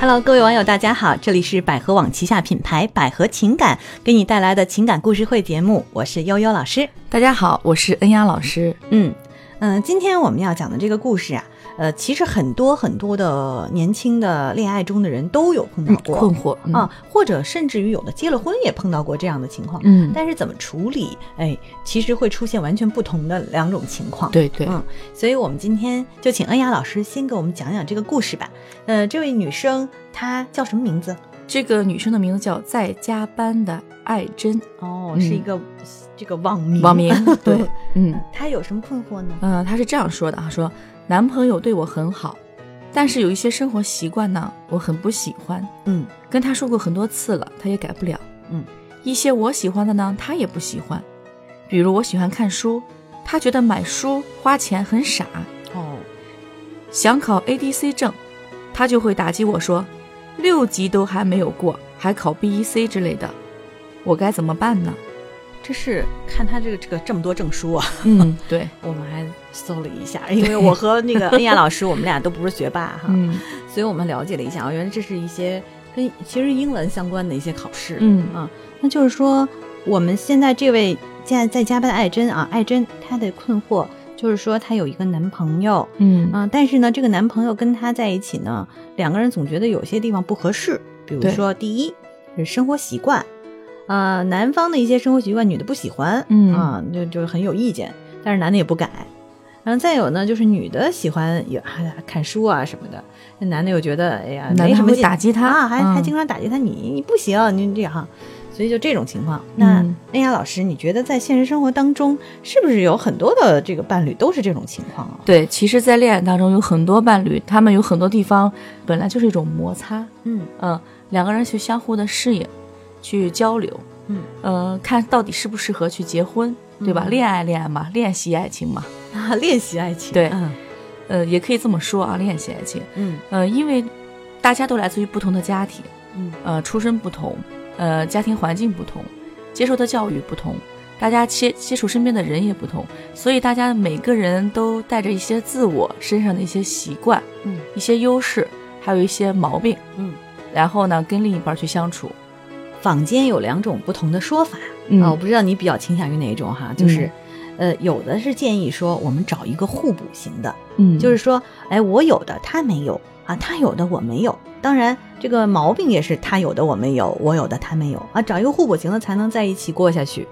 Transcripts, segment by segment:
Hello，各位网友，大家好，这里是百合网旗下品牌百合情感给你带来的情感故事会节目，我是悠悠老师。大家好，我是恩雅老师。嗯嗯，今天我们要讲的这个故事啊，呃，其实很多很多的年轻的恋爱中的人都有碰到过、困惑嗯啊，或者甚至于有的结了婚也碰到过这样的情况。嗯，但是怎么处理，哎，其实会出现完全不同的两种情况。对对，嗯，所以我们今天就请恩雅老师先给我们讲讲这个故事吧。呃，这位女生她叫什么名字？这个女生的名字叫在加班的爱珍，哦，嗯是一个这个网名。网名。对，嗯她有什么困惑呢？呃，她是这样说的啊，说男朋友对我很好，但是有一些生活习惯呢，我很不喜欢。嗯跟他说过很多次了，他也改不了。嗯，一些我喜欢的呢，他也不喜欢。比如我喜欢看书，他觉得买书花钱很傻。哦，想考 ADC 证，他就会打击我说，六级都还没有过，还考 BEC 之类的，我该怎么办呢？这是看他这个这个这么多证书啊，嗯，对，我们还搜了一下，因为我和那个恩雅老师，我们俩都不是学霸哈，嗯。所以我们了解了一下啊，原来这是一些跟其实英文相关的一些考试。嗯。啊，那就是说，我们现在这位现在在加班的艾珍啊，艾珍她的困惑就是说，她有一个男朋友，嗯。啊，但是呢，这个男朋友跟她在一起呢，两个人总觉得有些地方不合适，比如说，第一是生活习惯，呃，男方的一些生活习惯女的不喜欢，嗯啊，就就很有意见，但是男的也不改。然后再有呢，就是女的喜欢也哎呀看书啊什么的，那男的又觉得哎呀男的还没什么劲打击他啊，还、还嗯经常打击他，你你不行，你这样哈，所以就这种情况。那嗯恩雅老师，你觉得在现实生活当中，是不是有很多的这个伴侣都是这种情况啊？对，其实，在恋爱当中有很多伴侣，他们有很多地方本来就是一种摩擦，嗯嗯，两个人去相互的适应，去交流，嗯。呃，看到底适不适合去结婚，对吧？嗯恋爱恋爱嘛，练习爱情嘛，啊，练习爱情，对。嗯。呃，也可以这么说啊，练习爱情，嗯。呃，因为大家都来自于不同的家庭，嗯。呃，出身不同，呃，家庭环境不同，接受的教育不同，大家接接触身边的人也不同，所以大家每个人都带着一些自我身上的一些习惯、嗯。一些优势，还有一些毛病，嗯。然后呢，跟另一半去相处。坊间有两种不同的说法、嗯。啊，我不知道你比较倾向于哪一种哈，就是，呃，有的是建议说我们找一个互补型的，嗯。就是说，哎，我有的他没有啊，他有的我没有。当然，这个毛病也是他有的我没有，我有的他没有。啊，找一个互补型的才能在一起过下去。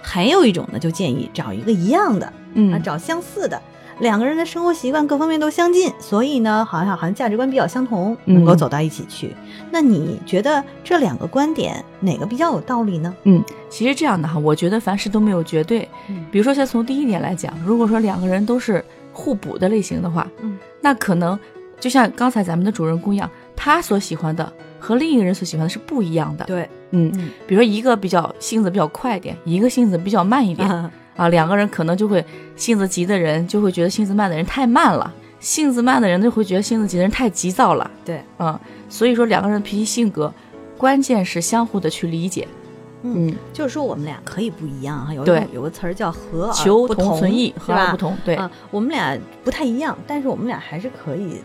还有一种呢，就建议找一个一样的嗯啊，嗯。找相似的，两个人的生活习惯各方面都相近，所以呢，好像好像价值观比较相同，能够嗯走到一起去。那你觉得这两个观点哪个比较有道理呢？嗯，其实这样的哈，我觉得凡事都没有绝对。嗯比如说，先从第一点来讲，如果说两个人都是互补的类型的话，嗯，那可能就像刚才咱们的主人公一样，他所喜欢的和另一个人所喜欢的是不一样的。对，嗯，嗯比如说一个比较性子比较快一点，一个性子比较慢一点啊，啊，两个人可能就会性子急的人就会觉得性子慢的人太慢了，性子慢的人就会觉得性子急的人太急躁了。对，嗯，所以说两个人的脾气性格，关键是相互的去理解。嗯，嗯，就是说我们俩可以不一样哈，有一对种有个词儿叫和而求不同存异，和而不？同。对，啊，我们俩不太一样，但是我们俩还是可以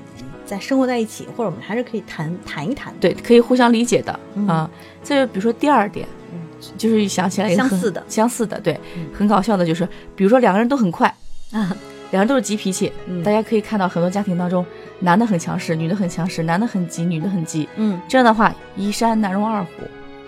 在生活在一起，或者我们还是可以谈谈一谈的。对，可以互相理解的嗯啊。这就比如说第二点，嗯就是想起来相似的。相似的，对嗯，很搞笑的，就是比如说两个人都很快，啊，两人都是急脾气，嗯。大家可以看到很多家庭当中，男的很强势，女的很强势，男的很急，女的很急，嗯，这样的话一山难容二虎，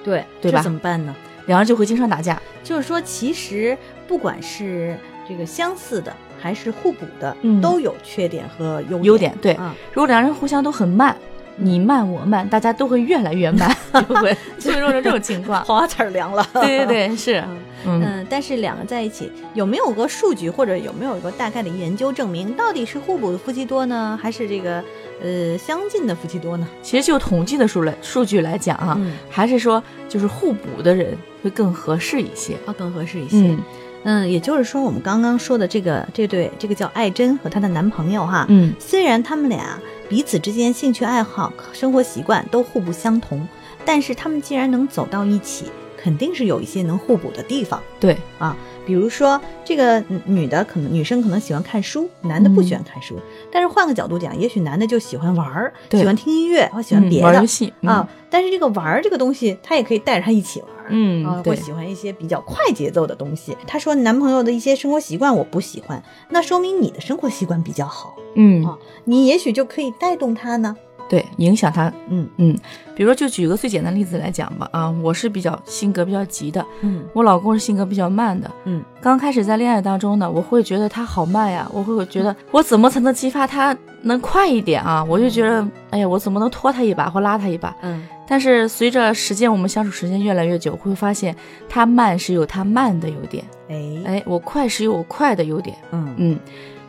对这对吧？怎么办呢？两人就会经常打架。就是说，其实不管是这个相似的还是互补的，嗯。都有缺点和优优点对。啊，如果两人互相都很慢，你慢我慢，大家都会越来越慢，就会 就会造成这种情况。花词儿凉了。对对对，是，嗯嗯嗯，但是两个在一起有没有个数据或者有没有一个大概的研究证明，到底是互补的夫妻多呢，还是这个呃相近的夫妻多呢？其实就统计的数来数据来讲啊，嗯，还是说就是互补的人会更合适一些。啊更合适一些。嗯嗯，也就是说，我们刚刚说的这个这对这个叫艾珍和她的男朋友哈，嗯。虽然他们俩彼此之间兴趣爱好、生活习惯都互不相同，但是他们既然能走到一起，可肯定是有一些能互补的地方。对啊，比如说，这个嗯女的可能女生可能喜欢看书，男的不喜欢看书。但是换个角度讲，也许男的就喜欢玩儿，对喜欢听音乐，或喜欢嗯别的、玩游戏啊。，但是这个玩儿这个东西，他也可以带着他一起玩儿。嗯，或喜欢一些比较快节奏的东西。他说男朋友的一些生活习惯我不喜欢，那说明你的生活习惯比较好，嗯啊，你也许就可以带动他呢。对，影响他。嗯嗯比如说，就举个最简单的例子来讲吧，啊，我是比较性格比较急的，嗯我老公是性格比较慢的。嗯刚开始在恋爱当中呢，我会觉得他好慢呀，我会觉得我怎么才能激发他能快一点啊？我就觉得，哎呀，我怎么能拖他一把或拉他一把？嗯但是随着时间，我们相处时间越来越久，会发现他慢是有他慢的优点，哎哎，我快是有我快的优点，嗯嗯。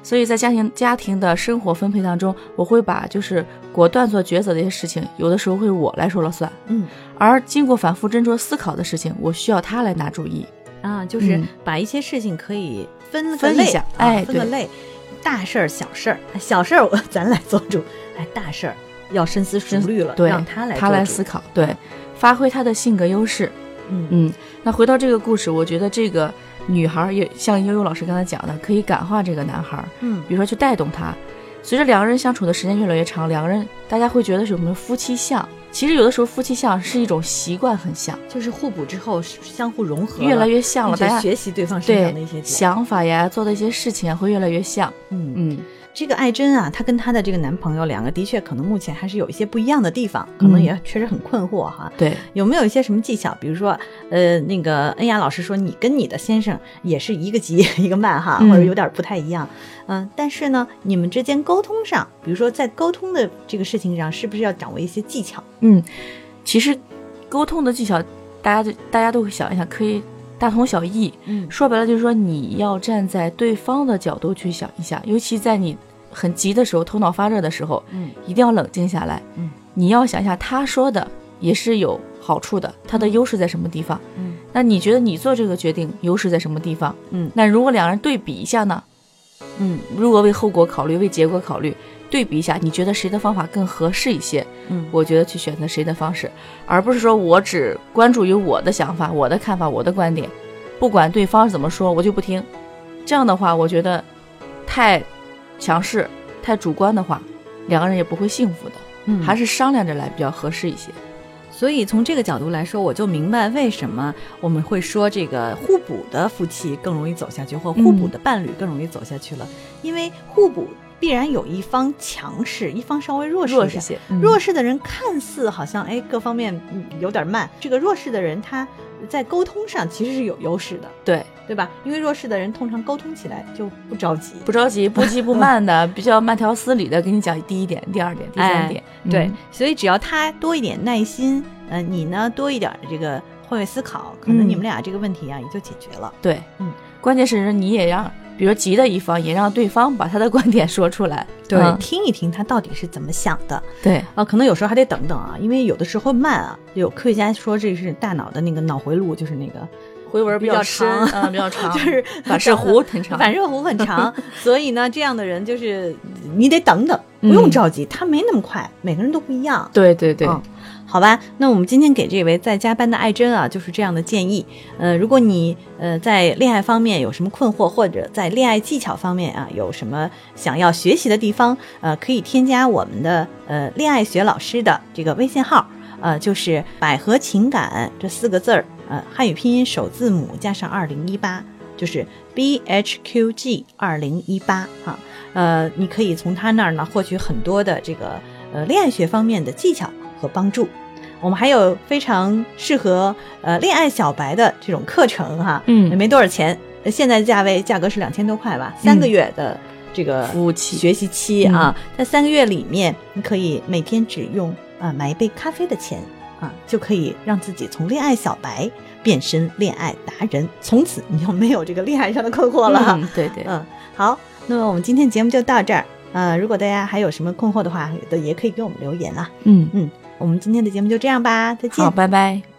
所以在家庭家庭的生活分配当中，我会把就是果断做抉择的一些事情，有的时候会我来说了算，嗯。而经过反复斟酌思考的事情，我需要他来拿主意。啊，就是嗯。把一些事情可以分分一下啊哎对分个类，大事儿、小事儿，小事儿我咱来做主，哎，大事儿要深思熟虑了，对让他来他来思考，对，发挥他的性格优势。嗯。嗯，那回到这个故事，我觉得这个女孩儿也像悠悠老师刚才讲的，可以感化这个男孩儿，嗯比如说去带动他。随着两个人相处的时间越来越长，两个人大家会觉得是我们夫妻相，其实有的时候夫妻相是一种习惯很像，就是互补之后是相互融合，越来越像了，大家学习对方身上的一些。想法呀、做的一些事情啊会越来越像。嗯嗯这个艾珍啊，她跟她的这个男朋友两个的确可能目前还是有一些不一样的地方，可能嗯也确实很困惑哈。对，有没有一些什么技巧？比如说，呃，那个恩雅老师说你跟你的先生也是一个急 一个慢哈，嗯或者有点不太一样，嗯、但是呢，你们之间沟通上，比如说在沟通的这个事情上，是不是要掌握一些技巧？嗯，其实沟通的技巧，大家就大家都会想一想，可以大同小异。嗯说白了就是说，你要站在对方的角度去想一下，尤其在你很急的时候、头脑发热的时候，嗯一定要冷静下来。嗯，你要想一下他说的也是有好处的，他的优势在什么地方？嗯那你觉得你做这个决定优势在什么地方？嗯那如果两人对比一下呢？嗯如果为后果考虑，为结果考虑，对比一下，你觉得谁的方法更合适一些？嗯我觉得去选择谁的方式，而不是说我只关注于我的想法、我的看法、我的观点，不管对方怎么说，我就不听。这样的话，我觉得太强势、太主观的话，两个人也不会幸福的。嗯还是商量着来比较合适一些。所以从这个角度来说，我就明白为什么我们会说这个互补的夫妻更容易走下去，或互补的伴侣更容易走下去了，因为互补必然有一方强势，一方稍微弱势一。弱势些，嗯弱势的人看似好像哎各方面嗯有点慢，这个弱势的人他在沟通上其实是有优势的，对，对吧？因为弱势的人通常沟通起来就不着急，不着急、不急不慢的，比较慢条斯理的给你讲第一点、第二点、第三点。对嗯，所以只要他多一点耐心，呃，你呢多一点这个换位思考，可能嗯你们俩这个问题啊也就解决了。对，嗯，关键是你也让，比如急的一方也让对方把他的观点说出来。嗯听一听他到底是怎么想的对，啊，可能有时候还得等等啊，因为有的时候慢啊，有科学家说这是大脑的那个脑回路，就是那个回文比较深长啊，比较长，就是反射弧很长。反射弧很长，所以呢，这样的人就是你得等等，不嗯用着急，他没那么快，每个人都不一样。对对对，嗯好吧，那我们今天给这位在加班的艾珍啊，就是这样的建议。呃，如果你呃在恋爱方面有什么困惑，或者在恋爱技巧方面啊有什么想要学习的地方，呃，可以添加我们的呃恋爱学老师的这个微信号，呃，就是百合情感这四个字儿，呃，汉语拼音首字母加上二零一八，就是 B H Q G 二零一八哈。呃，你可以从他那儿呢获取很多的这个呃恋爱学方面的技巧和帮助。我们还有非常适合呃恋爱小白的这种课程哈，嗯也没多少钱，呃现在价位价格是两千多块吧，三个月的这个服务期学习期啊，在三个月里面，你可以每天只用啊、买一杯咖啡的钱啊，就可以让自己从恋爱小白变身恋爱达人，从此你就没有这个恋爱上的困惑了。嗯，对对，嗯，好，那么我们今天节目就到这儿。呃，如果大家还有什么困惑的话，也可以给我们留言啦。嗯，嗯，我们今天的节目就这样吧，再见好，。拜拜。